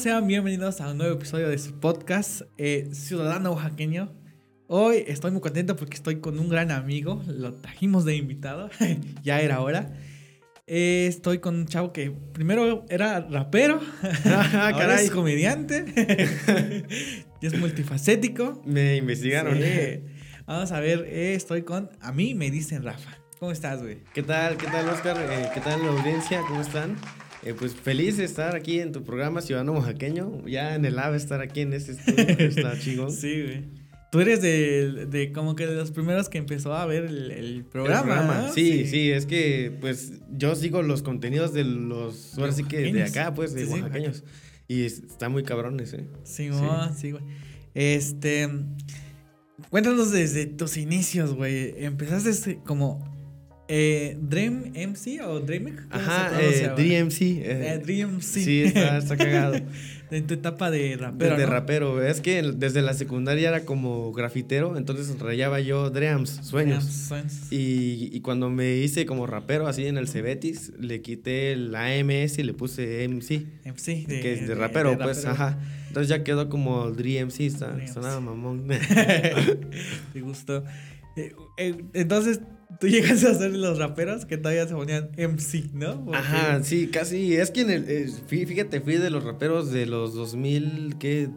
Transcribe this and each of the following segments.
sean bienvenidos a un nuevo episodio de su podcast eh, Ciudadano Oaxaqueño. Hoy estoy muy contento porque estoy con un gran amigo, lo trajimos de invitado, ya era hora. Eh, estoy con un chavo que primero era rapero, Ah, ahora es comediante y es multifacético. Me investigaron. Sí. Vamos a ver, eh, estoy con, a mí me dicen Rafa. ¿Cómo estás, güey? ¿Qué tal? ¿Qué tal, Oscar? Eh, ¿Qué tal la audiencia? ¿Cómo están? Eh, pues feliz de estar aquí en tu programa Ciudadano Oaxaqueño. Ya en el AVE estar aquí en este estudio. Está chingón. Sí, güey. Tú eres de, de como que de los primeros que empezó a ver el, el El programa. ¿no? Sí, sí, es que pues yo sigo los contenidos de los, ahora sí que de acá, pues, de Sí, sí, oaxaqueños. Y es- está muy cabrones, ¿eh? Sí, mo, sí, güey. Este. Cuéntanos desde tus inicios, güey. Empezaste como. Eh, ¿Dream MC o Dream? Ajá, eh, DMC. eh, Eh, Dream sí. Sí, está, está cagado. en tu etapa de rapero. de ¿no? rapero. Es que desde la secundaria era como grafitero, entonces rayaba yo dreams, sueños. Sueños. Y, y cuando me hice como rapero así en el Cebetis, le quité la AMS y le puse MC, MC. De, que es de, rapero, pues, ajá. Entonces ya quedó como Dre MC, está, sonaba MC. mamón. Te gustó. Entonces, tú llegaste a ser de los raperos que todavía se ponían MC, ¿no? Porque- Ajá, sí, casi. Es que en el, eh, fí- fíjate, fui de los raperos de los 2000, ¿qué?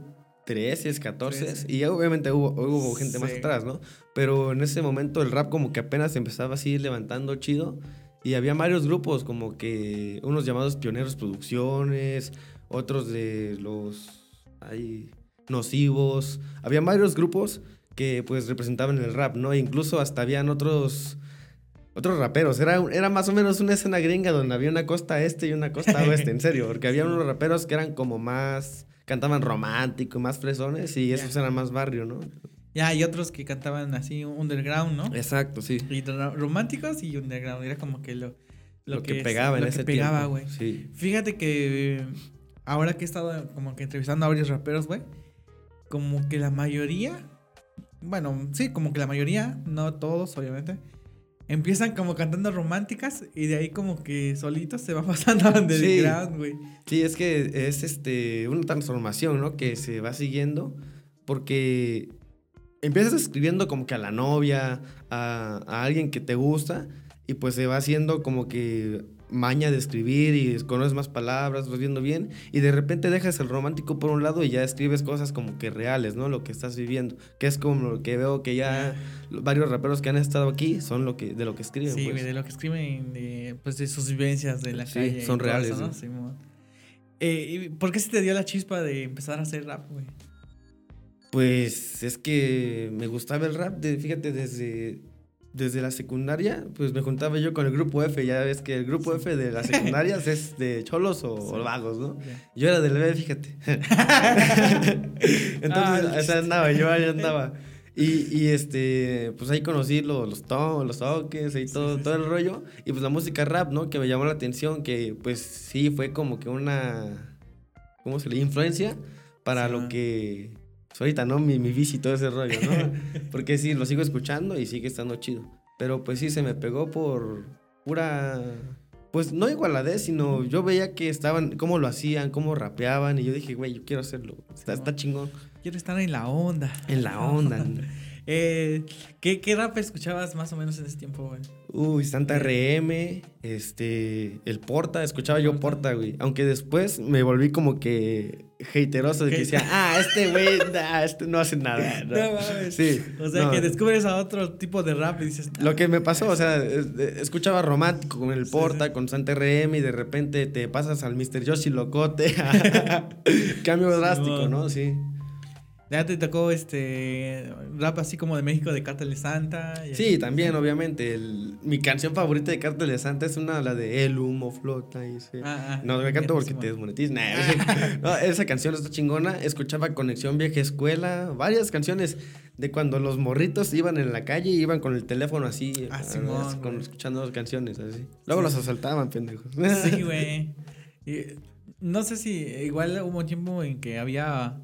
13, 14 Trece. y ya obviamente hubo, hubo gente más atrás, ¿no? Pero en ese momento el rap como que apenas empezaba así levantando chido y había varios grupos como que unos llamados Pioneros Producciones, otros de los ay, nocivos, había varios grupos que pues representaban el rap, ¿no? E incluso hasta habían otros otros raperos, era, era más o menos una escena gringa donde había una costa este y una costa oeste, en serio, porque había unos raperos que eran como más, cantaban romántico, más fresones y esos eran más barrio, ¿no? Ya, hay otros que cantaban así underground, ¿no? Exacto, sí. Y ro- románticos y underground. Era como que lo, Lo, que, es- pegaba en lo que ese pegaba, tiempo. güey. Sí. Fíjate que eh, ahora que he estado como que entrevistando a varios raperos, güey, como que la mayoría, bueno, sí, como que la mayoría, no todos, obviamente, empiezan como cantando románticas y de ahí como que solitos se va pasando a underground, güey. Sí, es que es este una transformación, ¿no? Que se va siguiendo porque empiezas escribiendo como que a la novia, a, a alguien que te gusta y pues se va haciendo como que maña de escribir y conoces más palabras, vas viendo bien y de repente dejas el romántico por un lado y ya escribes cosas como que reales, ¿no? Lo que estás viviendo, que es como lo que veo que ya varios raperos que han estado aquí son lo que de lo que escriben. Sí, pues. de lo que escriben, de, pues de sus vivencias de la Sí, calle. son reales, eso, ¿no? ¿no? Simón. Eh, ¿y ¿Por qué se te dio la chispa de empezar a hacer rap, güey? Pues es que me gustaba el rap, de, fíjate, desde, desde la secundaria, pues me juntaba yo con el grupo F, ya ves que el grupo F de las secundarias es de cholos o, o vagos, ¿no? Yo era del B, fíjate. Entonces, Ah, esa andaba, yo ahí andaba. Y, y, este, pues ahí conocí lo- los, to- los toques y todo, sí, todo sí. el rollo. Y pues la música rap, ¿no? Que me llamó la atención, que pues sí fue como que una, ¿cómo se le? Influencia para lo que, pues ahorita, ¿no? Mi, mi bici y todo ese rollo, ¿no? Porque sí, lo sigo escuchando y sigue estando chido. Pero pues sí, se me pegó por pura... Pues no igualadez, sino yo veía que estaban, cómo lo hacían, cómo rapeaban, y yo dije, güey, yo quiero hacerlo. Está, está chingón. Quiero estar en la onda. En la onda. Eh, ¿qué, ¿Qué rap escuchabas más o menos en ese tiempo, güey? Uy, Santa RM, este, el Porta, escuchaba yo Porta. Güey. Aunque después me volví como que hateroso de que decía, ah, este güey, nah, este no hace nada. No mames. Sí. O sea, no. que descubres a otro tipo de rap y dices... Lo que me pasó, o sea, eh, escuchaba romántico con el Porta, sí. con Santa RM y de repente te pasas al Mr. Yoshi Locote. Cambio drástico. ¿no? Sí. Ya te tocó este rap así como de México de Cártel de Santa. y Sí, así. también, obviamente. el- mi canción favorita de Cártel de Santa es una, la de El humo flota. Y sí. Ah, ah, no, me canto porque te desmonetizan. Nah, no, esa canción está chingona. Escuchaba Conexión Vieja Escuela. Varias canciones de cuando los morritos iban en la calle y iban con el teléfono así. Ah, Simón, así, con- escuchando las canciones así. Luego Sí. los asaltaban, pendejos. Sí, güey. No sé si igual hubo un tiempo en que había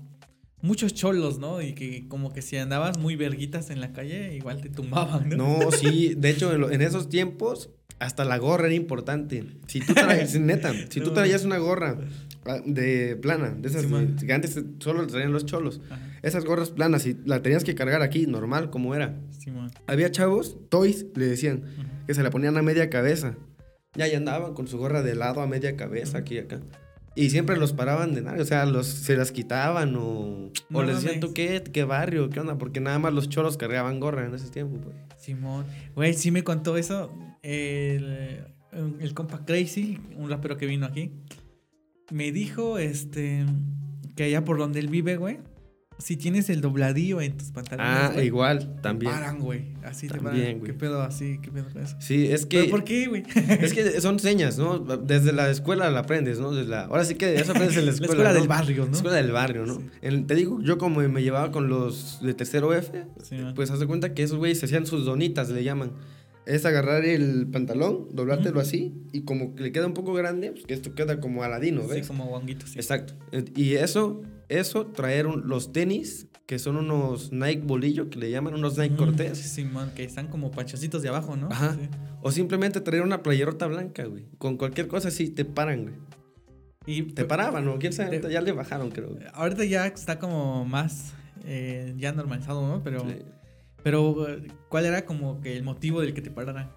muchos cholos, ¿no? Y que como que si andabas muy verguitas en la calle, igual te tumbaban, ¿no? No, sí. De hecho, en, lo- en esos tiempos, hasta la gorra era importante. Si tú traías, neta, si tú traías una gorra ah, de plana, de esas Sí, que antes solo traían los cholos. Ajá. Esas gorras planas y la tenías que cargar aquí, normal, como era. Había chavos, toys, le decían, que se la ponían a media cabeza. Ya ahí andaban con su gorra de lado a media cabeza, aquí y acá. Y siempre los paraban de nada, o sea, los, se las quitaban o, No o les decían. ¿tú qué? ¿Qué barrio? ¿Qué onda? Porque nada más los cholos cargaban gorra en ese tiempo, pues. Simón. Güey, sí me contó eso. El, el compa Crazy, un rapero que vino aquí, me dijo este que allá por donde él vive, güey, si tienes el dobladillo en tus pantalones, Ah, igual, te también. paran, güey. Así te paran. güey. ¿Qué pedo así? ¿Qué pedo con eso? Sí, es que... ¿Pero por qué, güey? Es que son señas, ¿no? Desde la escuela la aprendes, ¿no? Desde la, ahora sí que eso aprendes en la La escuela. escuela ¿no? del barrio, ¿no? La escuela del barrio, ¿no? Sí. En- te digo, yo como me llevaba con los de tercero F, Sí, pues haz de cuenta que esos güeyes se hacían sus donitas, le llaman. Es agarrar el pantalón, doblártelo así, y como que le queda un poco grande, pues que esto queda como aladino, Sí, ¿ves? como guanguito, sí. Exacto. Y eso, eso, traer un- los tenis, que son unos Nike bolillo, que le llaman unos Nike Mm, Cortés. Sí, man, que están como panchocitos de abajo, ¿no? Ajá. Sí. O simplemente traer una playerota blanca, güey. Con cualquier cosa así te paran, güey. Y Te paraban, ¿no? ¿Quién sabe? Te- Ya le bajaron, creo. ahorita ya está como más eh, ya normalizado, ¿no? Pero, Sí. Pero ¿cuál era como que el motivo del que te pararan?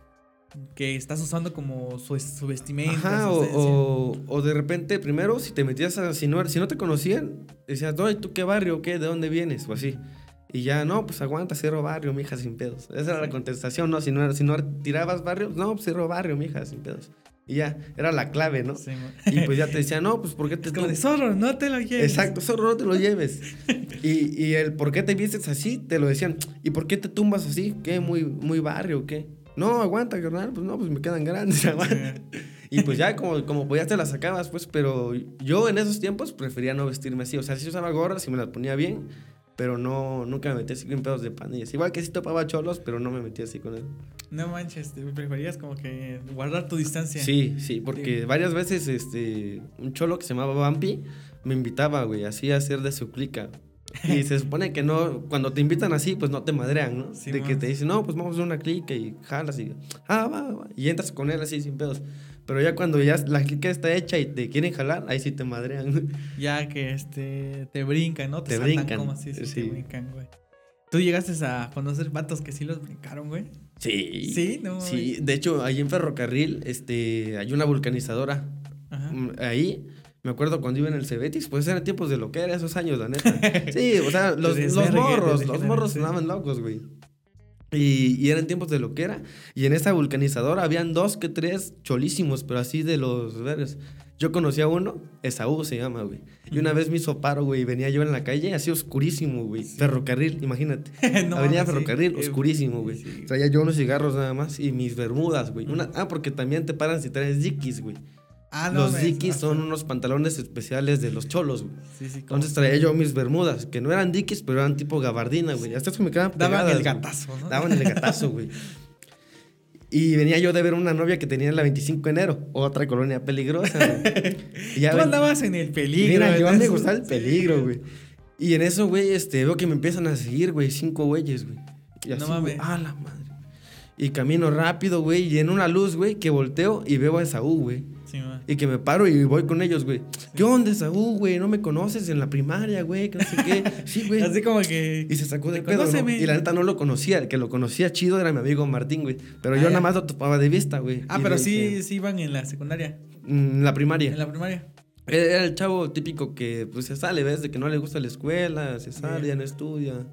Que estás usando como su, su vestimenta. Ajá, su o, o, o de repente, primero, si te metías a. Si no, si no te conocían, decías, oye, ¿tú qué barrio? ¿Qué? ¿De dónde vienes? O así. Y ya, no, pues aguanta, cierro barrio, mija, sin pedos. Esa era la contestación, ¿no? Si no, si no tirabas barrio, no, pues cierro barrio, mija, sin pedos. Y ya, era la clave, ¿no? Sí. Y pues ya te decían, no, pues ¿por qué te. Es como de zorro, no te lo lleves. Exacto, solo no te lo lleves. Y, y el por qué te vistes así, te lo decían. ¿Y por qué te tumbas así? ¿Qué? ¿Muy, muy barrio o qué? No, aguanta, carnal. Pues no, pues me quedan grandes, aguanta. Y pues ya como, como podías te las sacabas, pues, pero yo en esos tiempos prefería no vestirme así. O sea, si usaba gorras y me las ponía bien, pero no, nunca me metía así con pedos de pandillas. Igual que sí topaba cholos, pero no me metía así con él. No manches, te preferías como que guardar tu distancia. Sí, sí, porque Sí. varias veces este, un cholo que se llamaba Vampi me invitaba, güey, así a hacer de su clica. Y se supone que no, cuando te invitan así, pues no te madrean, ¿no? Sí, de que te dicen, no, pues vamos a hacer una clica y jalas y, ah, va, va, y entras con él así sin pedos. Pero ya cuando ya la clica está hecha y te quieren jalar, ahí sí te madrean. Ya que este te brincan, ¿no? Te saltan brincan, como así, sí, sí. te brincan, güey. ¿Tú llegaste a conocer vatos que sí los brincaron, güey? Sí. Sí, no Sí, de hecho, ahí en Ferrocarril, este, hay una vulcanizadora. Ajá. Mm, Ahí, me acuerdo cuando iba en el Cebetis, pues eran tiempos de lo que era esos años, la neta. Sí, o sea, los, los morros, los morros sonaban locos, güey. Y, y eran tiempos de lo que era. Y en esa vulcanizadora habían dos que tres cholísimos, pero así de los verdes. Yo conocí a uno, Esaú se llama, güey. Y una vez me hizo paro, güey. Venía yo en la calle, así oscurísimo, güey. Ferrocarril, imagínate. No Avenida sí. Ferrocarril, oscurísimo, güey. sí. Traía yo unos cigarros nada más y mis bermudas, güey. Una- Ah, porque también te paran si traes dikis, güey. Ah, no los mames, dikis son unos pantalones especiales de los cholos, güey. Sí, sí, Entonces traía yo mis bermudas, que no eran dikis, pero eran tipo gabardina, güey. Hasta eso me quedaban Daban pegadas, el güey. gatazo, ¿no? Daban el gatazo, güey. Y venía yo de ver una novia que tenía en la 25 de enero, otra colonia peligrosa, güey. Y ya Tú ven- andabas en el peligro. Mira, yo me gustaba el peligro, güey. Y en eso, güey, este, veo que me empiezan a seguir, güey, cinco güeyes, güey. Y No así, mames. güey, ah, la madre. Y camino rápido, güey, y en una luz, güey, que volteo y veo a Esaú, güey. Sí. Y que me paro y voy con ellos, güey. ¿Qué onda, Esaú, güey? No me conoces en la primaria, güey, que no sé qué. Sí, güey. Así como que. Y se sacó de pedo, ¿no? Y la neta no lo conocía. El que lo conocía chido era mi amigo Martín, güey. Pero Ah, yo ya. nada más lo topaba de vista, güey. Ah, Y pero sí, dije, sí iban en la secundaria. "Mm, la primaria. En la primaria. Era el chavo típico que pues se sale, ¿ves? De que no le gusta la escuela, se sale, ya no estudia.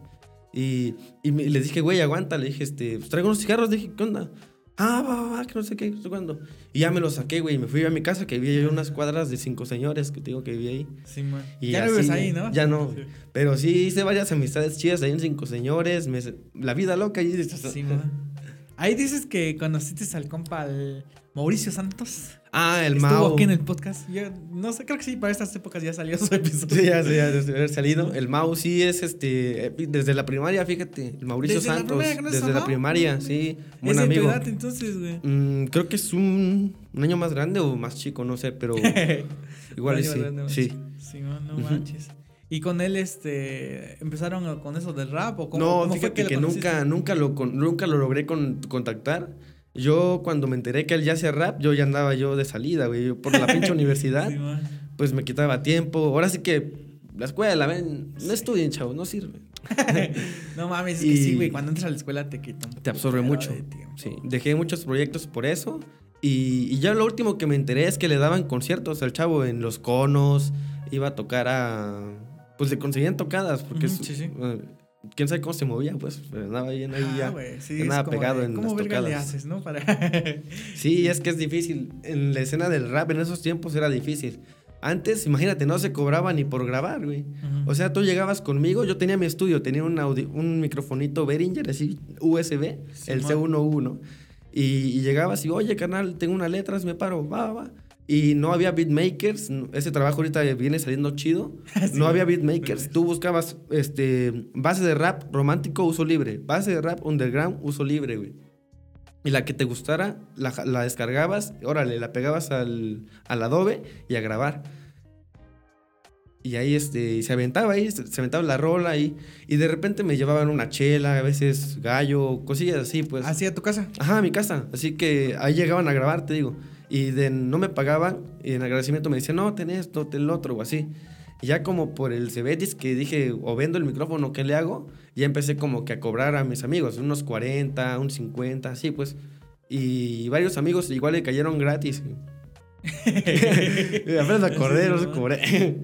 Y, y me- les dije, güey, aguanta. Le dije, este, pues traigo unos cigarros. Le dije, ¿qué onda? Ah, va, va, que no sé qué, no sé cuándo. Y ya me los saqué, güey. Me fui a mi casa, que vivía yo unas cuadras de cinco señores, que te digo que vivía ahí. Sí, man. Y ya no vives ahí, ¿no? ya no. Sí, Pero sí hice varias amistades chidas ahí en cinco señores. me- la vida loca. Y, Sí, man. Ahí dices que conociste al compa al Mauricio Santos. ah, el Estuvo Mau. aquí en el podcast. Yo no sé, creo que sí, para estas épocas ya salió su episodio. Sí, ya, ya debe haber salido. El Mau sí es este. eh, Desde la primaria, fíjate. El Mauricio ¿Desde la Santos. primaria conoces desde la primaria, sí. Es Buen de tu amigo. edad, entonces, güey. Mm, creo que es un, un año más grande o más chico, no sé, pero igual sí. grande. Sí. Sí, no Ujú. manches. ¿Y con él, este, empezaron con eso del rap o cómo, no, cómo fue fíjate que, lo conociste? nunca, nunca, lo, con- nunca lo logré con- contactar. Yo cuando me enteré que él ya hacía rap, yo ya andaba yo de salida, güey, yo por la pinche universidad. Sí, pues me quitaba tiempo. Ahora sí que la escuela, ven, no estudien, chavos, no sirve. no mames, es que sí, güey, cuando entras a la escuela te quita. Te absorbe mucho. Sí, dejé muchos proyectos por eso. Y, y, ya lo último que me enteré es que le daban conciertos al chavo en los conos, iba a tocar a... Pues le conseguían tocadas, porque sí, sí. Uh, quién sabe cómo se movía, pues, pero andaba ahí, ahí ya, sí, nada pegado en ¿cómo las tocadas. le haces, no? Para... sí, es que es difícil. En la escena del rap en esos tiempos era difícil. Antes, imagínate, no se cobraba ni por grabar, güey. O sea, tú llegabas conmigo, yo tenía mi estudio, tenía un, un microfonito Behringer, así, USB, el C1U, ¿no? Y, y, llegabas y, oye, carnal, tengo unas letras, me paro, va, va. Y no había beatmakers, ese trabajo ahorita viene saliendo chido. no había beatmakers, tú buscabas este, base de rap romántico, uso libre. Base de rap underground, uso libre, güey. Y la que te gustara, la, la descargabas, órale, la pegabas al, al, Adobe y a grabar. Y ahí este, se aventaba ahí, se, aventaba la rola ahí. Y de repente me llevaban una chela, a veces gallo, cosillas así, pues. ¿Así a tu casa? Ajá, a mi casa. Así que ahí llegaban a grabar, te digo. Y de, no me pagaban y en agradecimiento me decían, no, ten esto, ten lo otro o así. Y ya como por el Cebetis que dije, o vendo el micrófono, ¿qué le hago? Ya empecé como que a cobrar a mis amigos, unos 40, unos 50, así pues. Y varios amigos igual le cayeron gratis. Apenas a correr, no se cobré.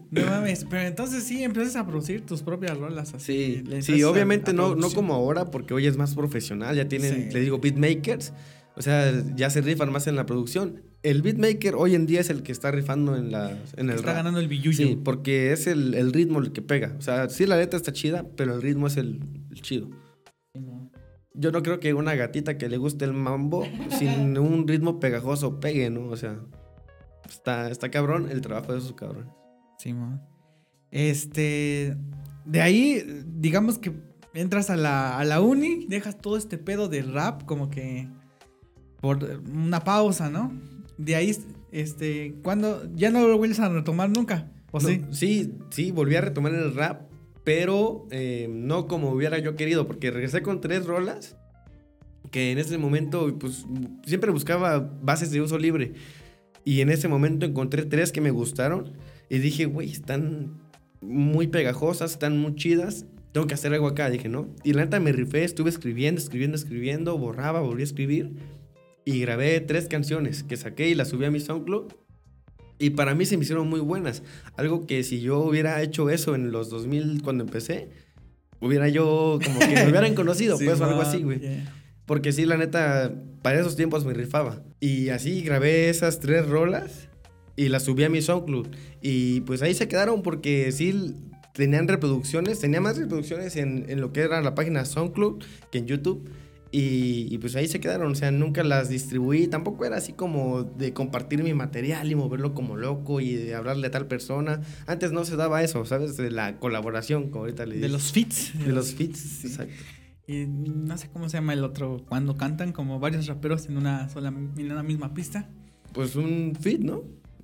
no mames, pero entonces sí empiezas a producir tus propias rolas así. Sí, sí obviamente no, no como ahora, porque hoy es más profesional, ya tienen, le digo, beatmakers o sea, ya se rifan más en la producción. El beatmaker hoy en día es el que está rifando en, la, en el Está ganando el billuyo. Sí, porque es el, el, ritmo el que pega. O sea, sí la letra está chida, pero el ritmo es el, chido. Yo no creo que una gatita que le guste el mambo sin un ritmo pegajoso pegue, ¿no? O sea, está, está cabrón el trabajo de esos cabrones. Sí, man. Este. De ahí, digamos que entras a la, a la uni, dejas todo este pedo de rap, como que por una pausa, ¿no? De ahí, este, cuando ya no lo vuelves a retomar nunca, ¿o sí? Sí, sí, volví a retomar el rap, pero eh, no como hubiera yo querido, porque regresé con tres rolas que en ese momento, pues, siempre buscaba bases de uso libre. Y en ese momento encontré tres que me gustaron y dije, güey, están muy pegajosas, están muy chidas. Tengo que hacer algo acá, dije, ¿no? Y la neta me rifé, estuve escribiendo, escribiendo, escribiendo, borraba, volví a escribir y grabé tres canciones que saqué y las subí a mi SoundCloud. Y para mí se me hicieron muy buenas. Algo que si yo hubiera hecho eso en los 2000 cuando empecé, hubiera yo como que me hubieran conocido, pues o algo así, güey. Porque sí, la neta, para esos tiempos me rifaba. Y así grabé esas tres rolas y las subí a mi SoundCloud. Y pues ahí se quedaron porque sí tenían reproducciones, tenía más reproducciones en, en lo que era la página SoundCloud que en YouTube. Y, pues ahí se quedaron, o sea, nunca las distribuí, tampoco era así como de compartir mi material y moverlo como loco y de hablarle a tal persona. Antes no se daba eso, ¿sabes? De la colaboración, como ahorita le. De los fits. De los fits, exacto. Y no sé cómo se llama el otro, cuando cantan como varios raperos en una sola, en una misma pista. Pues un fit, ¿no?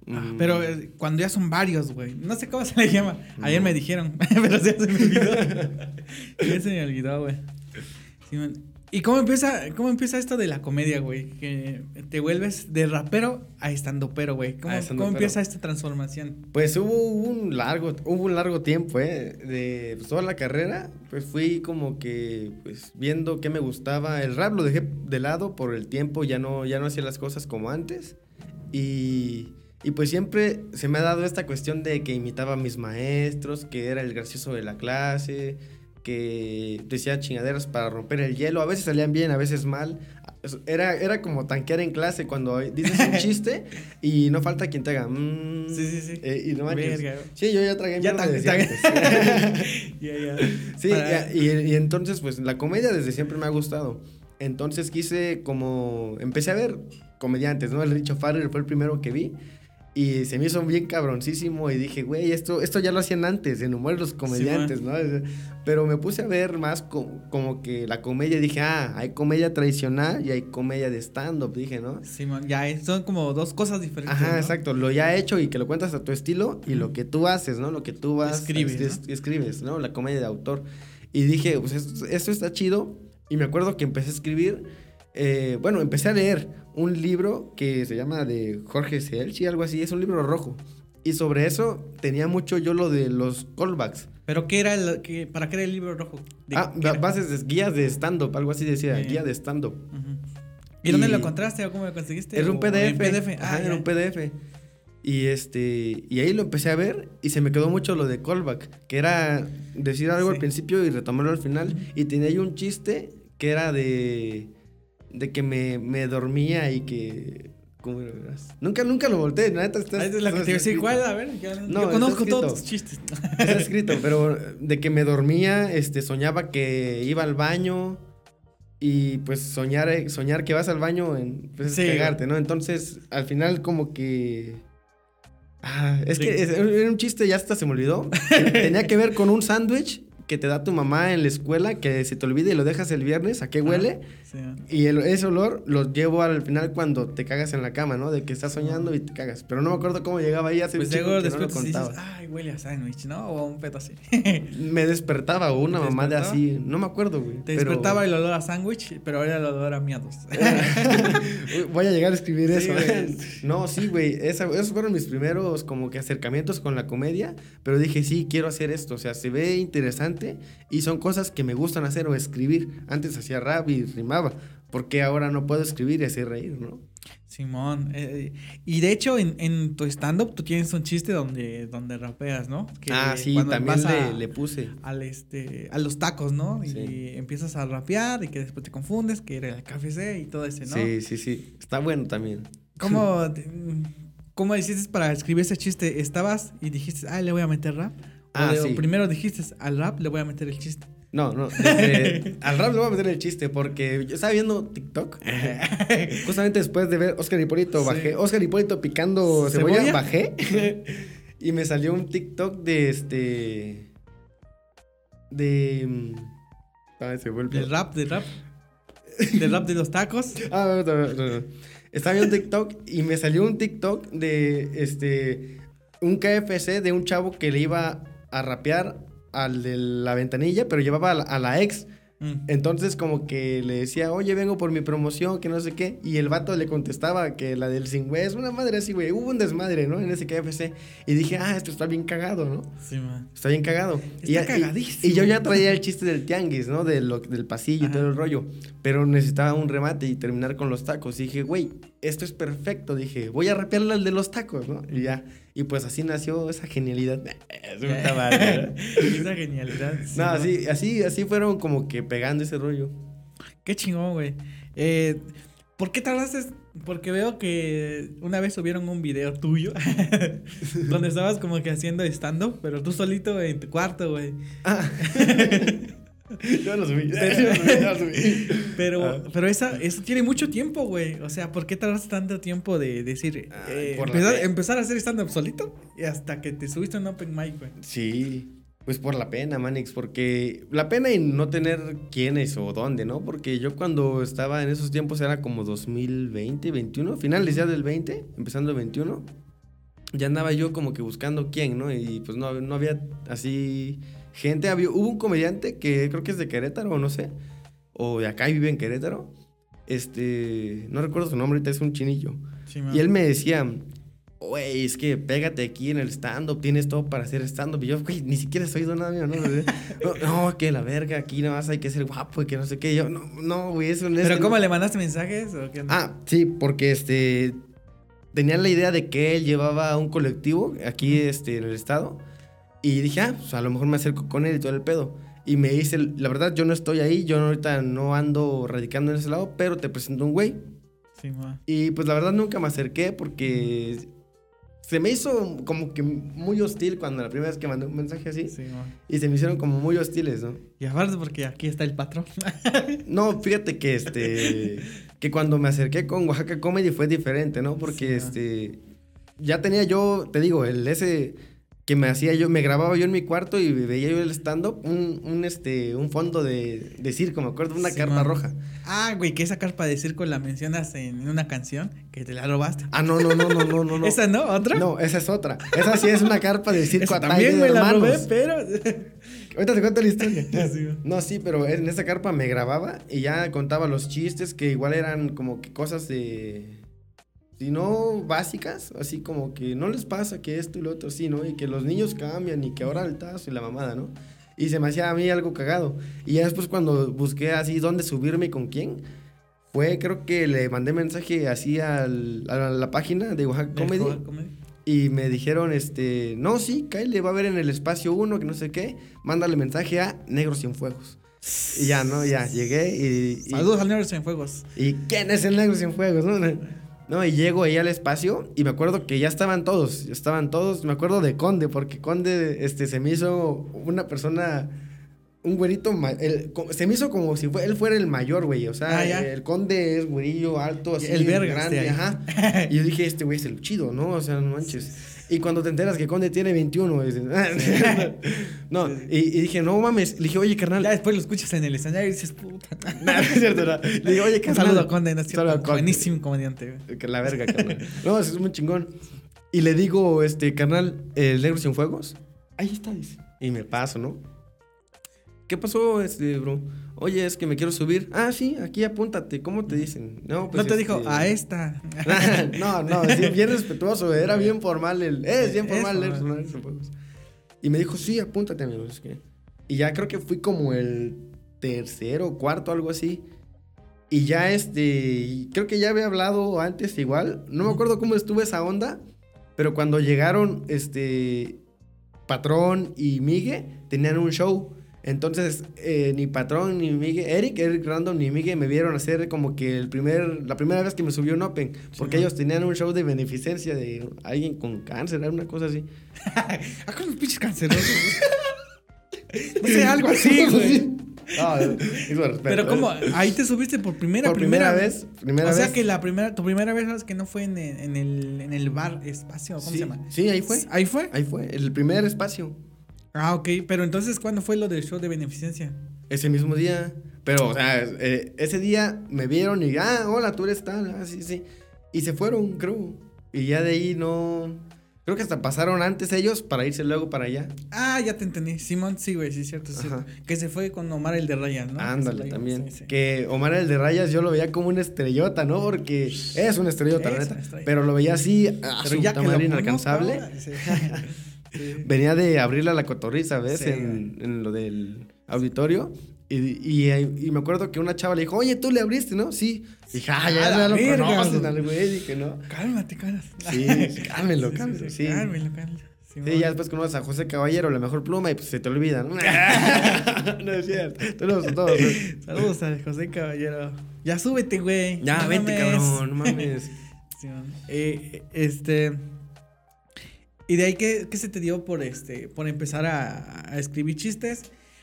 Ah, pero eh, cuando ya son varios, güey. No sé cómo se le llama. Ayer me dijeron, pero ya se me olvidó. ya se me olvidó, güey. Sí, ¿Y cómo empieza, cómo empieza esto de la comedia, güey? Que te vuelves de rapero a estandopero, güey. ¿Cómo, ¿Cómo, empieza esta transformación? Pues hubo un largo, hubo un largo tiempo, ¿eh? De toda la carrera, pues fui como que, pues, viendo qué me gustaba. El rap lo dejé de lado por el tiempo, ya no, ya no hacía las cosas como antes. Y, y pues siempre se me ha dado esta cuestión de que imitaba a mis maestros, que era el gracioso de la clase que decía chingaderas para romper el hielo. A veces salían bien, a veces mal. Era, era como tanquear en clase cuando dices un chiste y no falta quien te haga. Mm", sí, sí, sí. Eh, y no Sí, yo ya tragué ya tragué. ya, ya. Sí, y, y, entonces, pues la comedia desde siempre me ha gustado. Entonces quise como. Empecé a ver comediantes, ¿no? El Richo Farrell fue el primero que vi. Y se me hizo bien cabroncísimo y dije, güey, esto, esto ya lo hacían antes, en humor los comediantes, ¿no? Pero me puse a ver más como, que la comedia, dije, ah, hay comedia tradicional y hay comedia de stand-up, dije, ¿no? Sí, ya son como dos cosas diferentes. Ajá, exacto, lo ya hecho y que lo cuentas a tu estilo y lo que tú haces, ¿no? Lo que tú vas... Escribes, ¿no? Escribes, ¿no? La comedia de autor. Y dije, pues esto, esto está chido. Y me acuerdo que empecé a escribir, eh, bueno, empecé a leer un libro que se llama de Jorge Selchi, algo así, es un libro rojo. Y sobre eso tenía mucho yo lo de los callbacks. ¿Pero qué era el, qué- para qué era el libro rojo? ¿De Ah, bases de guías de stand-up, algo así decía, guía de stand-up. ¿Y, dónde lo encontraste o cómo lo conseguiste? Era un ¿O PDF. Ah, Ajá, era un PDF. Y este y ahí lo empecé a ver y se me quedó mucho lo de callback, que era decir algo al principio y retomarlo al final. Y tenía ahí un chiste que era de de que me, me dormía y que ¿cómo lo verás? Nunca nunca lo volteé, la neta está, Ah, es la que te iba a decir. ¿cuál? A ver, yo, No, yo conozco todos tus chistes. Está escrito, pero de que me dormía, este, soñaba que iba al baño y pues soñar, eh, soñar que vas al baño en, pues, es cagarte, ¿no? Entonces, al final como que... Ah, es Sí. que es- era un chiste, ya hasta se me olvidó. Tenía que ver con un sándwich que te da tu mamá en la escuela, que se te olvida y lo dejas el viernes, ¿a qué huele? Sí. Y el- ese olor lo llevo al final cuando te cagas en la cama, ¿no? De que estás soñando y te cagas. Pero no me acuerdo cómo llegaba ahí hace Pues un que no lo después dices, ay, huele a sándwich, ¿no? O a un pedo así. Me despertaba o una ¿Te mamá de así. No me acuerdo, güey. Te pero- despertaba el olor a sándwich, pero ahora el olor a miados. Voy a llegar a escribir Sí, eso. güey. ¿eh? No, sí, güey. esa- esos fueron mis primeros como que acercamientos con la comedia. Pero dije, sí, quiero hacer esto. O sea, se ve interesante y son cosas que me gustan hacer o escribir. Antes hacía rap y porque ahora no puedo escribir y hacer reír, no? Simón. eh, y de hecho, en, en tu stand-up tú tienes un chiste donde, donde rapeas, ¿no? Que ah, sí, también a- le, puse. Al este, a los tacos, ¿no? Y Sí. empiezas a rapear y que después te confundes, que era el KFC y todo ese, ¿no? Sí, sí, sí. Está bueno también. ¿Cómo, te- ¿Cómo hiciste para escribir ese chiste? ¿Estabas y dijiste, ah, le voy a meter rap? O Ah, de- o sí. primero dijiste, al rap le voy a meter el chiste. No, no. desde- al rap le voy a meter el chiste porque yo estaba viendo TikTok. Justamente después de ver Oscar Hipólito, Sí. bajé. Oscar Hipólito picando cebolla, ¿Cebolla? bajé. y me salió un TikTok de este. De. Ah, se vuelve. Del rap, del rap. Del rap de los tacos. Ah, no, no, no, no. Estaba viendo TikTok y me salió un TikTok de este un KFC de un chavo que le iba a rapear al de la ventanilla, pero llevaba a la, a la ex. Mm. Entonces como que le decía, oye, vengo por mi promoción, que no sé qué. Y el vato le contestaba que la del sin es una madre así, güey. Hubo un desmadre, ¿no? En ese KFC. Y dije, ah, esto está bien cagado, ¿no? Sí, man. Está bien cagado. Está y, cagadísimo. Y, yo ya traía el chiste del tianguis, ¿no? De lo- del pasillo y todo el rollo. Pero necesitaba un remate y terminar con los tacos. Y dije, güey, esto es perfecto. Dije, voy a rapearle al de los tacos, ¿no? Y ya. Y pues así nació esa genialidad. Es un tamal, ¿no? Esa genialidad. sí, No, ¿no? así, así, así fueron como que pegando ese rollo. Qué chingón, güey. Eh, ¿Por qué tardaste? Porque veo que una vez subieron un video tuyo donde estabas como que haciendo stand-up, pero tú solito en tu cuarto, güey. Ah. Yo lo subí. Subí, yo lo subí. Pero, Ah. pero esa, eso tiene mucho tiempo, güey. O sea, ¿por qué tardaste tanto tiempo de decir, Ay, eh, empezar, pe- empezar a hacer stand-up solito y hasta que te subiste un open mic, güey? Sí, pues por la pena, Manix, porque la pena y no tener quiénes o dónde, ¿no? Porque yo cuando estaba en esos tiempos era como 2020, 21, finales ya del 20, empezando el 21, ya andaba yo como que buscando quién, ¿no? Y pues no, no había así gente, había, hubo un comediante que creo que es de Querétaro o no sé, o de acá y vive en Querétaro, este, no recuerdo su nombre, ahorita es un chinillo. Sí. Y él me decía, güey, es que pégate aquí en el stand-up, tienes todo para hacer stand-up. Y yo, güey, ni siquiera he oído nada mío, ¿no? No, no, que la verga, aquí nada más hay que ser guapo y que no sé qué. Yo, no, no, güey, eso no es. ¿Pero cómo no". le mandaste mensajes? ¿o qué? Ah, sí, porque este. Tenía la idea de que él llevaba un colectivo aquí este, en el estado. Y dije, ah, pues a lo mejor me acerco con él y todo el pedo. Y me dice, la verdad, yo no estoy ahí, yo ahorita no ando radicando en ese lado, pero te presento un güey. Sí, man. Y pues la verdad nunca me acerqué porque se me hizo como que muy hostil cuando la primera vez que mandé un mensaje así. Sí. Y se me hicieron como muy hostiles, ¿no? Y aparte porque aquí está el patrón. No, fíjate que este. que cuando me acerqué con Oaxaca Comedy fue diferente, ¿no? Porque este. Ya tenía yo, te digo, el ese que me hacía yo, me grababa yo en mi cuarto y veía yo el stand-up, un, un, este, un fondo de, de circo, me acuerdo, una Sí, carpa man. roja. Ah, güey, que esa carpa de circo la mencionas en una canción que te la robaste. Ah, no, no, no, no, no, no. ¿Esa no? ¿Otra? No, esa es otra. Esa sí es una carpa de circo a también me la robé, pero... Ahorita te cuento la historia. Sí. No, sí, pero en esa carpa me grababa y ya contaba los chistes que igual eran como que cosas de. Si no básicas, así como que no les pasa que esto y lo otro, sí, ¿no? Y que los niños cambian y que ahora el tazo y la mamada, ¿no? Y se me hacía a mí algo cagado. Y ya después cuando busqué así dónde subirme y con quién, fue creo que le mandé mensaje así al- a la página de Oaxaca Comedy. Y me dijeron, este, no, sí, Kyle va a ver en el espacio 1, que no sé qué. Mándale mensaje a Negros Sin Fuegos. Y ya, ¿no? Ya, llegué y... y- Saludos al Negro Sin Fuegos. ¿Y quién es el Negro Sin Fuegos? No, no, y llego ahí al espacio y me acuerdo que ya estaban todos, ya estaban todos. Me acuerdo de Conde, porque Conde este, se me hizo una persona, un güerito, el- se me hizo como si fue, él fuera el mayor, güey. O sea, Ah, el Conde es güerillo, alto, así, El verga, grande, este ajá. Y yo dije, este güey es el chido, ¿no? O sea, no manches. Y cuando te enteras que Conde tiene 21, dices, no, y, y dije, no mames. Le dije, oye, carnal. Ya después lo escuchas en el escenario y dices, puta. No, no es cierto, no. Le digo, oye, carnal. saludo a Conde, no es Saludo a cierto. Conde. Buenísimo comediante, la verga, carnal. No, es muy chingón. Y le digo, este, carnal, el negro sin fuegos. Ahí está, dice. Y me paso, ¿no? ¿Qué pasó, este, bro? Oye, es que me quiero subir. Ah, sí, aquí apúntate. ¿Cómo te dicen? No, pues. no te dijo, este- a esta. no, no, sí, bien respetuoso. Era bien formal el. Es bien Es formal el fuegos. Y me dijo, sí, apúntate, amigo. es que- Y ya creo que fui como el tercero, cuarto, algo así. Y ya este, creo que ya había hablado antes igual. No me acuerdo cómo estuvo esa onda, pero cuando llegaron, este, Patrón y Migue tenían un show. Entonces, eh, ni Patrón ni Migue, Eric, Eric Random ni Migue me vieron hacer como que el primer, la primera vez que me subió un Open. Porque ellos tenían un show de beneficencia de alguien con cáncer, era una cosa así. Ah, con los pinches cancerosos. no sé, algo así, güey. No, respeto. Pero como, ahí te subiste por primera, Por primera vez, primera o sea vez. que la primera, tu primera vez, ¿sabes que no fue en el, en el, en el bar espacio? ¿Cómo sí, se llama? Sí, ahí fue. ¿Ahí fue? Ahí fue, el primer espacio. Ah, ok. Pero entonces, ¿cuándo fue lo del show de beneficencia? Ese mismo día. Pero, o sea, eh, ese día me vieron y, ah, hola, tú eres tal. Ah, sí, sí. Y se fueron, creo. Y ya de ahí no. Creo que hasta pasaron antes ellos para irse luego para allá. Ah, ya te entendí. Simón, sí, güey, sí, cierto. sí. Que se fue con Omar el de Ryan, ¿no? Ándale, Que la- también. sí, sí. Que Omar el de Rayas yo lo veía como una estrellota, ¿no? Porque es una estrellota, la Es neta. una estrella. Pero lo veía así, a Pero su ya tamaño inalcanzable. ahora, sí. Sí. Venía de abrirle a la cotorriza, ¿ves? Sí, en, en lo del auditorio. Y, y, y me acuerdo que una chava le dijo, oye, tú le abriste, ¿no? Sí. Y dije, ah, A ya, ya lo conocen al güey. Dije, no. Cálmate, cálmate. Sí, cálmelo, cálmelo, sí. Cálmelo, cálmelo. Sí, ya después conoces a José Caballero, la mejor pluma, y pues se te olvida, ¿no? es cierto. Todos, todos. Saludos a José Caballero. Ya súbete, güey. Ya, No vente, mames. cabrón, no mames. Simón. Eh, este. ¿Y de ahí qué, qué se te dio por este. por empezar a, a escribir chistes?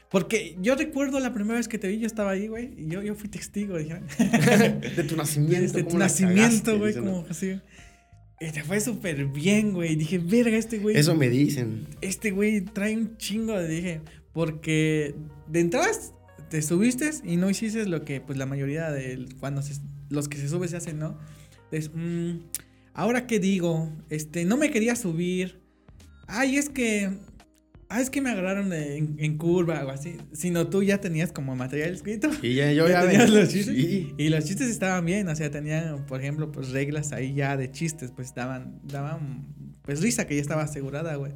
Porque yo recuerdo la primera vez que te vi, yo estaba ahí, güey. Y yo, yo fui testigo, dije. De tu nacimiento. de ¿cómo tu nacimiento, güey, como así. Y te fue súper bien, güey. Dije, verga, este güey. Eso me dicen. Este güey trae un chingo, dije. Porque de entradas te subiste y no hiciste lo que, pues, la mayoría de cuando se- los que se suben se hacen, ¿no? Es, mm, ahora qué digo, este, no me quería subir. Ay, es que. Ah, es que me agarraron en, en curva o así. Sino tú ya tenías como material escrito. Y ya, yo Ya ya, tenías los chistes. Sí. Y los chistes estaban bien, o sea, tenían, por ejemplo, pues reglas ahí ya de chistes, pues daban, daban, pues risa que ya estaba asegurada, güey.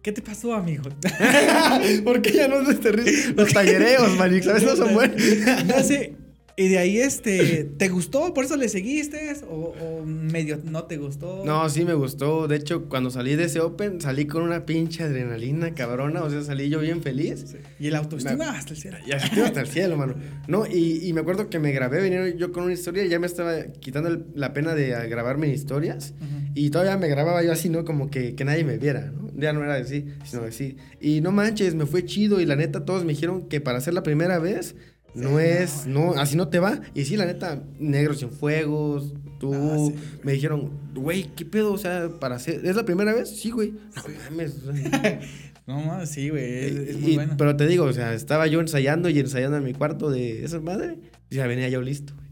¿Qué te pasó, amigo? ¿Por qué ya no se te ríes? Los tallereos, Manix, ¿sabes? No son buenos. no sé. Y de ahí, este, ¿te gustó? ¿Por eso le seguiste? ¿O, o medio no te gustó? No, sí me gustó. De hecho, cuando salí de ese Open, salí con una pinche adrenalina cabrona. O sea, salí yo bien feliz. Sí. Y el autoestima hasta el cielo. Y así hasta el cielo, mano. No, y, y me acuerdo que me grabé, venía yo con una historia y ya me estaba quitando el- la pena de ah, grabarme historias. Y todavía me grababa yo así, ¿no? Como que, que nadie me viera, ¿no? Ya no era así, sino así. Y no manches, me fue chido y la neta todos me dijeron que para hacer la primera vez no es, no. no, así no te va. Y sí, la neta, negros sin fuegos, tú, Ah, sí. me dijeron, güey, ¿qué pedo? O sea, para hacer, ¿es la primera vez? Sí, güey. No mames. o sea. No, mames, sí, güey, es, es Y- muy bueno. Pero te digo, o sea, estaba yo ensayando y ensayando en mi cuarto de esa madre. Y ya venía yo listo. güey.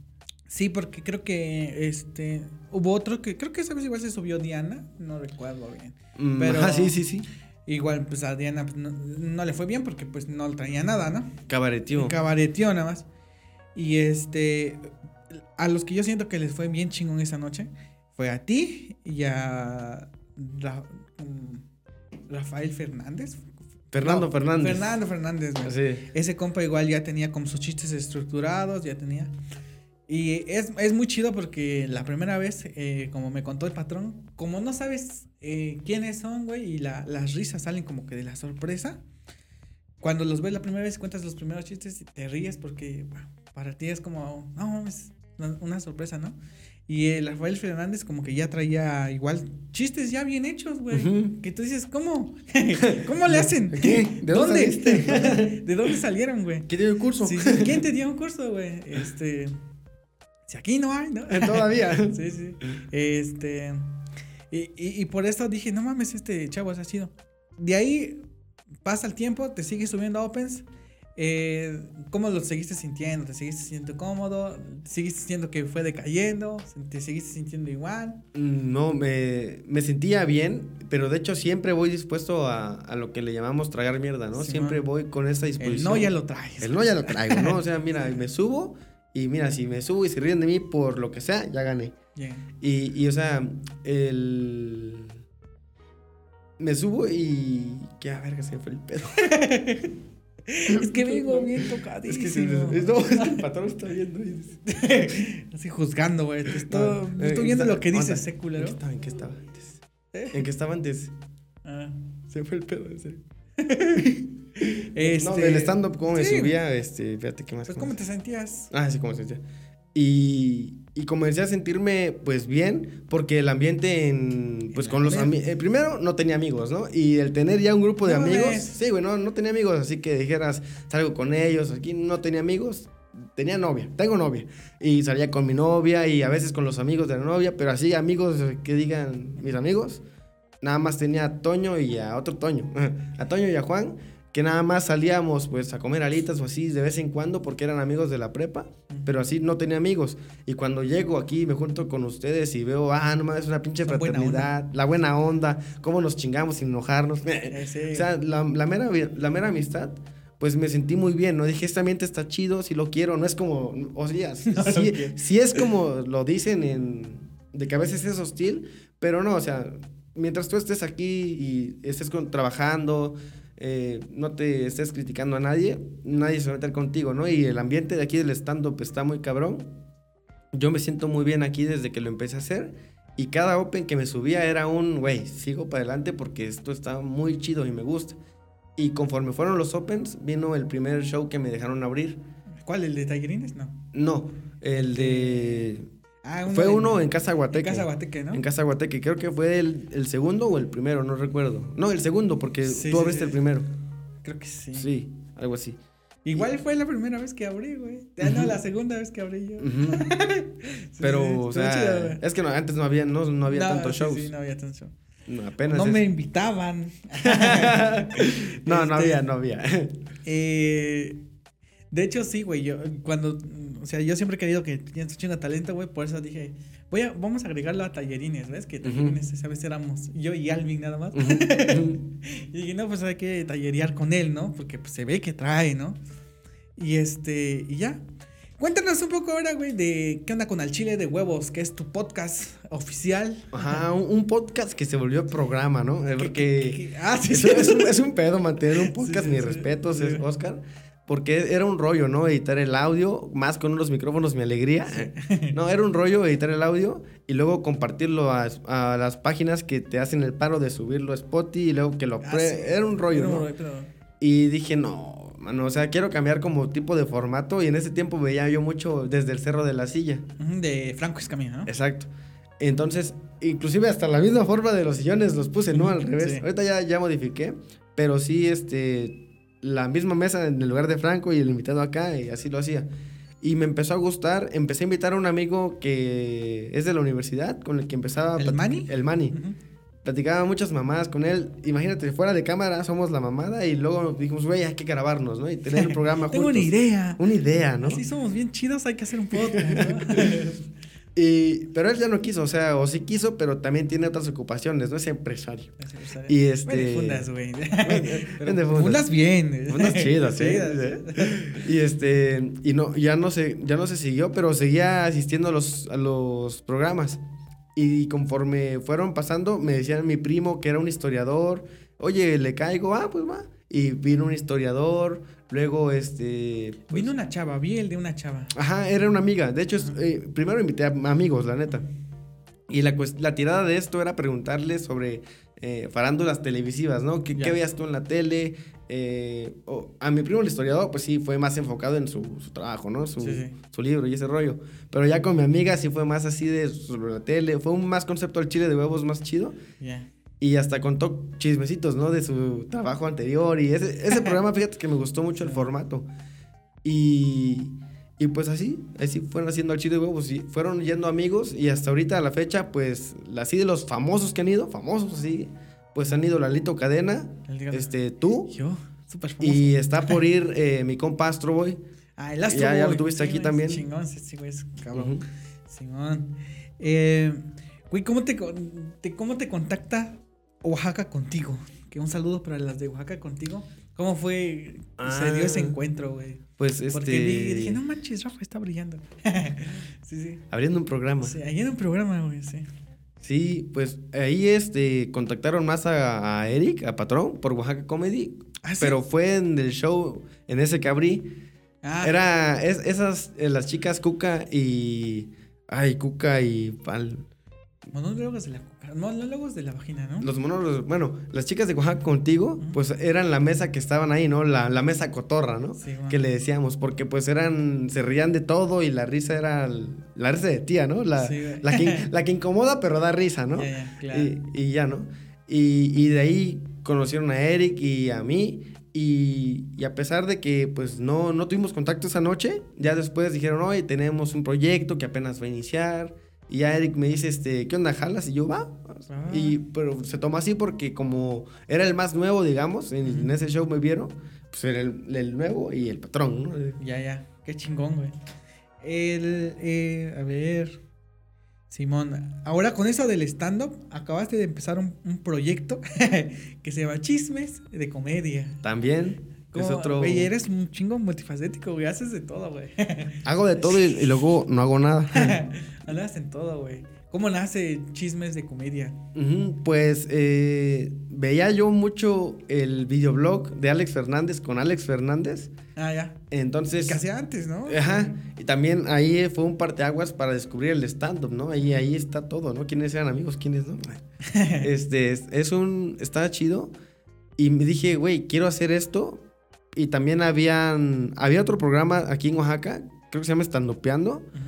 Sí, porque creo que, este, hubo otro que, creo que esa vez igual se subió Diana, no recuerdo bien. Mm, Pero- Ajá, sí, sí, sí. Igual, pues a Diana pues, no, no le fue bien porque pues no traía nada, ¿no? Cabaretío. Cabareteó nada más. Y este, a los que yo siento que les fue bien chingón esa noche, fue a ti y a Ra- mm, Rafael Fernández. Fernando No, Fernández. Fernando Fernández, güey. Sí. Ese compa igual ya tenía como sus chistes estructurados, ya tenía. Y es, es muy chido porque la primera vez, eh, como me contó el patrón, como no sabes eh, quiénes son, güey, y la- las risas salen como que de la sorpresa. Cuando los ves la primera vez, cuentas los primeros chistes y te ríes porque bueno, para ti es como, no, es una- sorpresa, ¿no? Y el Rafael Fernández como que ya traía igual chistes ya bien hechos, güey. Ujú. Que tú dices, ¿cómo? ¿Cómo le hacen? ¿Qué? ¿De dónde saliste? ¿De dónde salieron, güey? ¿Qué dio el curso? Sí, sí, ¿Quién te dio un curso, güey? Este. Si aquí no hay, ¿no? Todavía. Sí, sí. Este. Y, y, y por eso dije, no mames, este chavo ha sido. De ahí pasa el tiempo, te sigues subiendo a Opens. Eh, ¿Cómo lo seguiste sintiendo? ¿Te seguiste sintiendo cómodo? ¿Seguiste sintiendo que fue decayendo? ¿Te seguiste sintiendo igual? No, me, me sentía bien, pero de hecho siempre voy dispuesto a, a lo que le llamamos tragar mierda, ¿no? Sí, siempre man. voy con esa El disposición. no ya lo traes. El no ya lo traigo, ¿no? O sea, mira, me subo y mira, si me subo y se ríen de mí por lo que sea, ya gané. Y, y, o sea, el... Me subo y... ¿Qué a verga se me fue el pedo? Es que vengo bien tocadísimo. Es que, se, no, es que el patrón está viendo y. Así juzgando, güey. Estoy, No, te eh, estoy viendo está- lo que dices, aguanta. eh, ¿En culero. qué estaba, en qué estaba antes? ¿Eh? ¿En qué estaba antes? Ah. Se fue el pedo, en serio. Este, No, del stand-up, cómo me sí. subía, este, fíjate qué más. Pues, cómo ¿cómo te sentías? Ah, sí, como se sentía. Y, y comencé a sentirme, pues, bien, porque el ambiente en, pues, con los amigos, primero, no tenía amigos, ¿no? Y el tener ya un grupo de No amigos, ves. sí, güey, no, no tenía amigos, así que dijeras, salgo con ellos, aquí no tenía amigos, tenía novia, tengo novia, y salía con mi novia y a veces con los amigos de la novia, pero así amigos que digan mis amigos, nada más tenía a Toño y a otro Toño, a Toño y a Juan, que nada más salíamos pues a comer alitas o así de vez en cuando porque eran amigos de la prepa, pero así no tenía amigos. Y cuando llego aquí me junto con ustedes y veo, ah, no mames, es una pinche La buena fraternidad, la buena onda, cómo nos chingamos sin enojarnos. Eh, sí. O sea, la, la mera, la mera amistad, pues me sentí muy bien, ¿no? Dije, este ambiente está chido, si lo quiero, no es como, o sea, sí, No quiero. sí es como lo dicen en, de que a veces es hostil, pero no, o sea, mientras tú estés aquí y estés con- trabajando, eh, no te estés criticando a nadie, nadie se va a meter contigo, ¿no? Y el ambiente de aquí del stand-up está muy cabrón. Yo me siento muy bien aquí desde que lo empecé a hacer. Y cada open que me subía era un, güey, sigo para adelante porque esto está muy chido y me gusta. Y conforme fueron los opens, vino el primer show que me dejaron abrir. ¿Cuál? ¿El de Tallerines? No. No, el de... Ah, Fue uno en Casa Guateque. En Casa Guateque, ¿no? En Casa Guateque. Creo que fue el, el segundo o el primero, no recuerdo. No, el segundo, porque Sí, tú sí, abriste sí. el primero. Creo que sí. Sí, algo así. Igual fue la primera vez que abrí, güey. Ah, no, la segunda vez que abrí yo. Pero, o sea, chido, es que no, antes no había, no, no había No, tantos shows. Sí, no había tantos shows. No, apenas. No es- me invitaban. no, no Este, había, no había. Eh, de hecho, sí, güey. Yo, cuando. O sea, yo siempre he querido que tienes un chingo de talento, güey. Por eso dije, voy a, vamos a agregarlo a tallerines, ¿ves? Que tallerines, esa vez éramos yo y Alvin nada más. Y dije, no, pues hay que tallerear con él, ¿no? Porque pues, se ve que trae, ¿no? Y este, y ya. Cuéntanos un poco ahora, güey, de qué onda con Al Chile de Huevos, que es tu podcast oficial. Ajá, un, un podcast que se volvió programa, ¿no? Eh, Porque ¿Qué- qué- Ah, sí, es, sí. es un, es un pedo mantener un podcast, Sí, mis sí, respetos, sí. es Oscar. Porque era un rollo, ¿no? Editar el audio, más con unos micrófonos, mi alegría. No, era un rollo editar el audio y luego compartirlo a, a las páginas que te hacen el paro de subirlo a Spotify y luego que lo Ah, sí. Era un rollo, ¿no? pero- Y dije, no, mano, o sea, quiero cambiar como tipo de formato. Y en ese tiempo veía yo mucho desde el Cerro de la Silla. De Franco Escamilla, ¿no? Exacto. Entonces, inclusive hasta la misma forma de los sillones los puse, ¿no? Al revés. Sí. Ahorita ya, ya modifiqué. Pero sí, este, la misma mesa en el lugar de Franco y el invitado acá, y así lo hacía. Y me empezó a gustar. Empecé a invitar a un amigo que es de la universidad, con el que empezaba... ¿El Manny? El Mani. Ujú. Platicaba muchas mamadas con él. Imagínate, fuera de cámara somos la mamada y luego dijimos, güey, hay que grabarnos, ¿no? Y tener un programa Tengo juntos. una idea. Una idea, ¿no? Así somos bien chidos, hay que hacer un podcast. ¿no? Y, pero él ya no quiso, o sea, o sí quiso, pero también tiene otras ocupaciones, ¿no? Es empresario. Es empresario. Y este- Vende fundas, güey. Vende fundas. fundas bien. Unas chidas, ¿sí? Chidas. Y este, y no, ya no se, ya no se siguió, pero seguía asistiendo a los, a los programas. Y conforme fueron pasando, me decían mi primo que era un historiador. Oye, le caigo, ah, pues va. Y vino un historiador, luego este. pues- Vino una chava, vi el de una chava. Ajá, era una amiga. De hecho, eh, primero invité a amigos, la neta. Y la, cuest- la tirada de esto era preguntarle sobre eh, farándulas televisivas, ¿no? ¿Qué, qué veías tú en la tele? Eh, o- a mi primo el historiador, pues sí, fue más enfocado en su, su trabajo, ¿no? Su, Sí, sí. su libro y ese rollo. Pero ya con mi amiga sí fue más así de sobre la tele. Fue un más concepto del chile de huevos más chido. Ya. Y hasta contó chismecitos, ¿no? De su trabajo anterior. Y ese, ese programa, fíjate que me gustó mucho el formato. Y, y pues así, así fueron haciendo el chile de huevos. Y fueron yendo amigos. Y hasta ahorita a la fecha, pues, así de los famosos que han ido, famosos así, pues han ido Lalito Cadena, este, tú. Yo, súper famoso. Y está por ir eh, mi compa Astro Boy. Ah, el Astro Ya- ya lo tuviste aquí güey, también. Chingón, sí, güey, es cabrón. Ujú. Simón. Eh, güey, ¿cómo te, te- ¿cómo te contacta Oaxaca contigo? Que un saludo para las de Oaxaca contigo. ¿Cómo fue? Se dio ese Ah. encuentro, güey. Pues este. Porque dije, no manches, Rafa está brillando. sí, sí. Abriendo un programa. Sí, en un programa, güey, sí. Sí, pues ahí este contactaron más a, a Eric, a Patrón, por Oaxaca Comedy. Ah, ¿sí? Pero fue en el show, en ese que abrí. Ah, Era es- esas, eh, las chicas Cuca y. Ay, Cuca y Pal. Monólogos de la monólogos de la vagina, ¿no? Los monólogos. Bueno, las chicas de Oaxaca contigo, pues eran la mesa que estaban ahí, ¿no? La, la mesa cotorra, ¿no? Sí, güey. Que le decíamos, porque pues eran. Se rían de todo y la risa era. La risa de tía, ¿no? La, Sí, la, que, la que incomoda, pero da risa, ¿no? Ya, claro. Y, y ya, ¿no? Y, y de ahí conocieron a Eric y a mí. Y, y a pesar de que pues no, no tuvimos contacto esa noche, ya después dijeron, oye, tenemos un proyecto que apenas va a iniciar. Y ya Eric me dice, este, ¿qué onda, jalas? Y yo, va. Ah. Y, pero se tomó así porque como era el más nuevo, digamos, en, ese show me vieron, pues era el, el nuevo y el patrón, ¿no? Ya, ya. Qué chingón, güey. El, eh, a ver. Simón, ahora con eso del stand-up, acabaste de empezar un, un proyecto que se llama Chismes de Comedia. También es otro... Güey, eres un chingo multifacético, güey. Haces de todo, güey. Hago de todo y, y luego no hago nada. Andas en todo, güey. ¿Cómo nace Chismes de Comedia? Pues eh, veía yo mucho el videoblog de Alex Fernández con Alex Fernández. Ah, ya. Entonces. Casi antes, ¿no? Ajá. Y también ahí fue un parteaguas para descubrir el stand-up, ¿no? Ahí, ahí está todo, ¿no? ¿Quiénes eran amigos? ¿Quiénes no? este, es, es un. Está chido. Y me dije, güey, quiero hacer esto. Y también habían. Había otro programa aquí en Oaxaca, creo que se llama Standupeando. Ujú.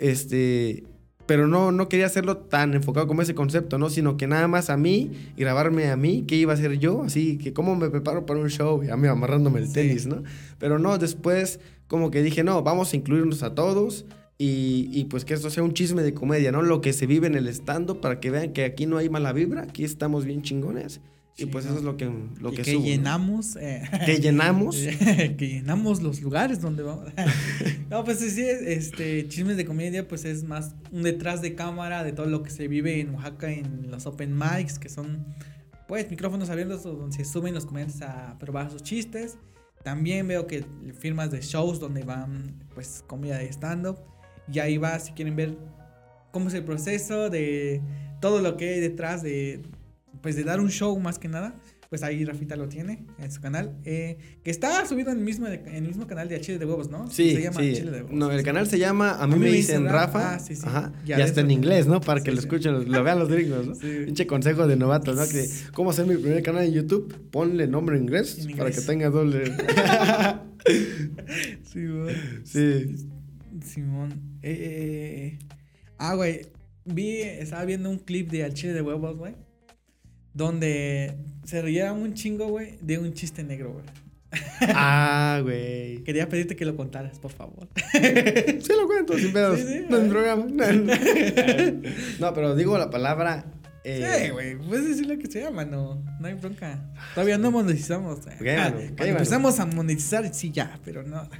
Este, pero no, no quería hacerlo tan enfocado como ese concepto, ¿no? Sino que nada más a mí y grabarme a mí, ¿qué iba a hacer yo? Así que cómo me preparo para un show, ya me amarrándome el Sí. tenis, ¿no? Pero no, después como que dije, no, vamos a incluirnos a todos y, y pues que esto sea un chisme de comedia, ¿no? Lo que se vive en el stand para que vean que aquí no hay mala vibra, aquí estamos bien chingones. Y pues eso es lo que, lo Y que, que subo, ¿no? llenamos. eh, Que llenamos. que llenamos los lugares donde vamos. no, pues sí, este, chismes de comedia, pues es más un detrás de cámara de todo lo que se vive en Oaxaca en los open mics, que son, pues, micrófonos abiertos donde se suben los comediantes a probar sus chistes. También veo que firmas de shows donde van, pues, comida de stand-up. Y ahí va, si quieren ver cómo es el proceso de todo lo que hay detrás de, pues, de dar un show más que nada pues ahí Rafita lo tiene en su canal. eh, que está subido en el mismo, en el mismo canal de Chile de Huevos, ¿no? Sí, Se llama sí. Chile de Huevos. No, el canal se llama A mí me dicen Rafa. Ah, sí, sí. Ajá. Ya, y hasta eso- en inglés, ¿no? Para que lo escuchen, lo vean los gringos, ¿no? Pinche consejo de novatos, ¿no? Que, ¿Cómo hacer mi primer canal en YouTube? Ponle nombre en inglés, En para que tenga doble. Sí, güey. sí. Simón. Eh, eh, eh. Ah, güey. Vi, estaba viendo un clip de Al Chile de Huevos, güey. Donde se reía un chingo, güey, de un chiste negro, güey. Ah, güey. Quería pedirte que lo contaras, por favor. Sí lo cuento, sin pedos. Sí, sí, no es programa. No, pero digo la palabra Eh, sí, güey, puedes decir lo que sea, mano. No hay bronca. Todavía no monetizamos. Ok, Ah, mano, ok, cuando mano. empezamos a monetizar, sí, ya, pero no.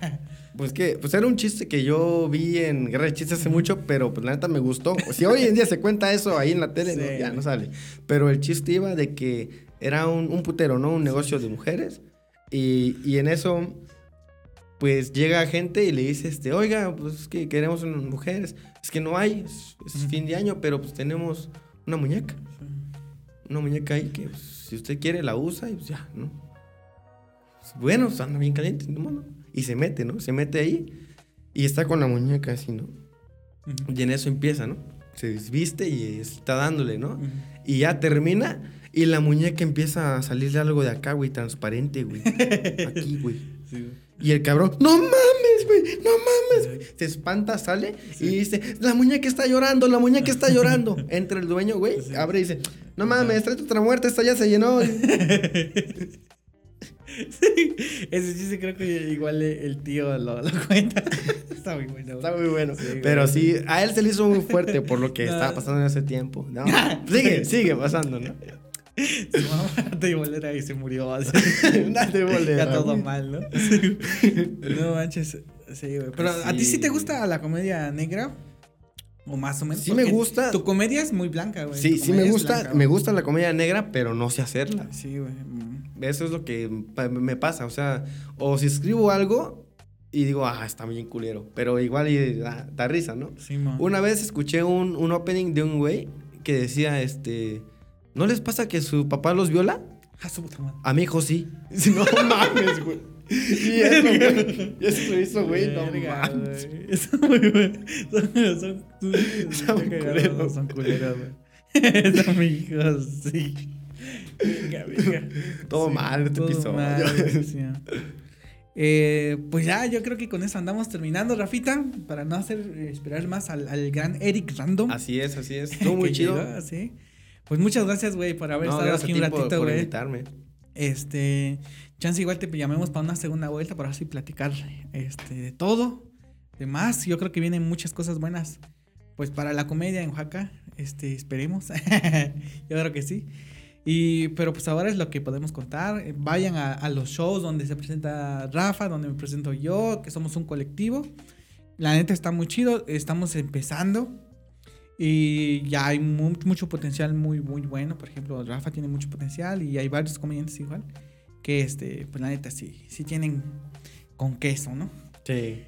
Pues que, pues era un chiste que yo vi en Guerra de Chistes hace mucho, pero pues la neta me gustó. Si hoy en día se cuenta eso ahí en la tele, no, ya no sale. Pero el chiste iba de que era un, un putero, ¿no? Un negocio de mujeres. Y, y en eso, pues llega gente y le dice, este, oiga, pues es que queremos unas mujeres. Es que no hay, es, es fin de año, pero pues tenemos una muñeca. Una muñeca ahí que pues, si usted quiere la usa y pues ya, ¿no? Pues, bueno, pues, anda bien caliente, ¿no? Y se mete, ¿no? Se mete ahí y está con la muñeca así, ¿no? Y en eso empieza, ¿no? Se desviste y está dándole, ¿no? Y ya termina y la muñeca empieza a salirle algo de acá, güey, transparente, güey. Aquí, güey. Sí, güey. Y el cabrón, no mames, güey, no mames. güey". Se espanta, sale y dice, la muñeca está llorando, la muñeca está llorando. Entra el dueño, güey, Sí. abre y dice, no mames, trae otra muerta, esta ya se llenó. Sí, ese chiste creo que igual el tío lo, lo cuenta. Está muy bueno. Está muy bueno. Sí. Pero sí, a él se le hizo muy fuerte por lo que No. estaba pasando en ese tiempo. No, sigue, sigue pasando, ¿no? Su mamá de bolera y se murió. así. Date bolera, Ya todo mal, ¿no? No manches. Sí, güey. Pero ¿a ti sí te gusta la comedia negra? O más o menos. Sí me gusta. Tu comedia es muy blanca, güey. Sí, sí me gusta, blanca, me gusta la comedia negra, pero no sé hacerla. Sí, güey. Mm. Eso es lo que me pasa, o sea, o si escribo algo y digo, ah, está bien culero, pero igual y da, da risa, ¿no? Sí, mo. Una vez escuché un, un opening de un güey que decía, este, ¿no les pasa que su papá los viola? Ah, su puta madre. A mi hijo sí. No mames, güey. Y eso, güey. Eso lo hizo, güey, no mames. güey. Muy bueno. Son, son, son, Está muy cagados, culero. Son culeros, güey. Son hijos, sí. Venga, venga. Todo Sí, mal este todo episodio. mal, sí. Eh, pues ya, yo creo que con eso andamos terminando, Rafita, para no hacer eh, esperar más al, al gran Eric Random. Así es, así es. Estuvo muy chido. llegó, sí. Pues muchas gracias, güey, por haber No, estado aquí un ratito, por güey. Este, chance igual te llamemos para una segunda vuelta para así platicar este de todo, de más. Yo creo que vienen muchas cosas buenas. Pues para la comedia en Oaxaca, este, esperemos. Yo creo que sí. Y, pero pues ahora es lo que podemos contar. Vayan a, a los shows donde se presenta Rafa, donde me presento yo, que somos un colectivo. La neta está muy chido. Estamos empezando. Y ya hay mu- mucho potencial muy, muy bueno. Por ejemplo, Rafa tiene mucho potencial y hay varios comediantes igual. Que este, pues la neta sí, sí tienen con queso, ¿no? Sí.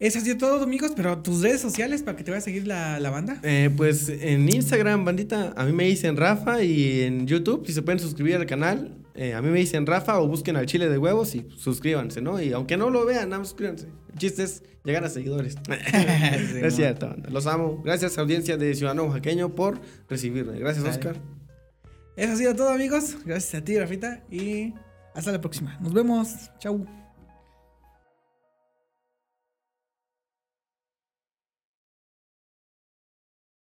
Eso ha sido todo, amigos, pero tus redes sociales para que te vaya a seguir la, la banda. Eh, pues en Instagram, bandita, a mí me dicen Rafa y en YouTube, si se pueden suscribir al canal, eh, a mí me dicen Rafa o busquen al chile de huevos y suscríbanse, ¿no? Y aunque no lo vean, nada más suscríbanse. El chiste es llegar a seguidores. Sí, es cierto, banda. los amo. Gracias, audiencia de Ciudadano Oaxaqueño, por recibirme. Gracias, Dale. Oscar. Eso ha sido todo, amigos. Gracias a ti, Rafita. Y hasta la próxima. Nos vemos. Chau.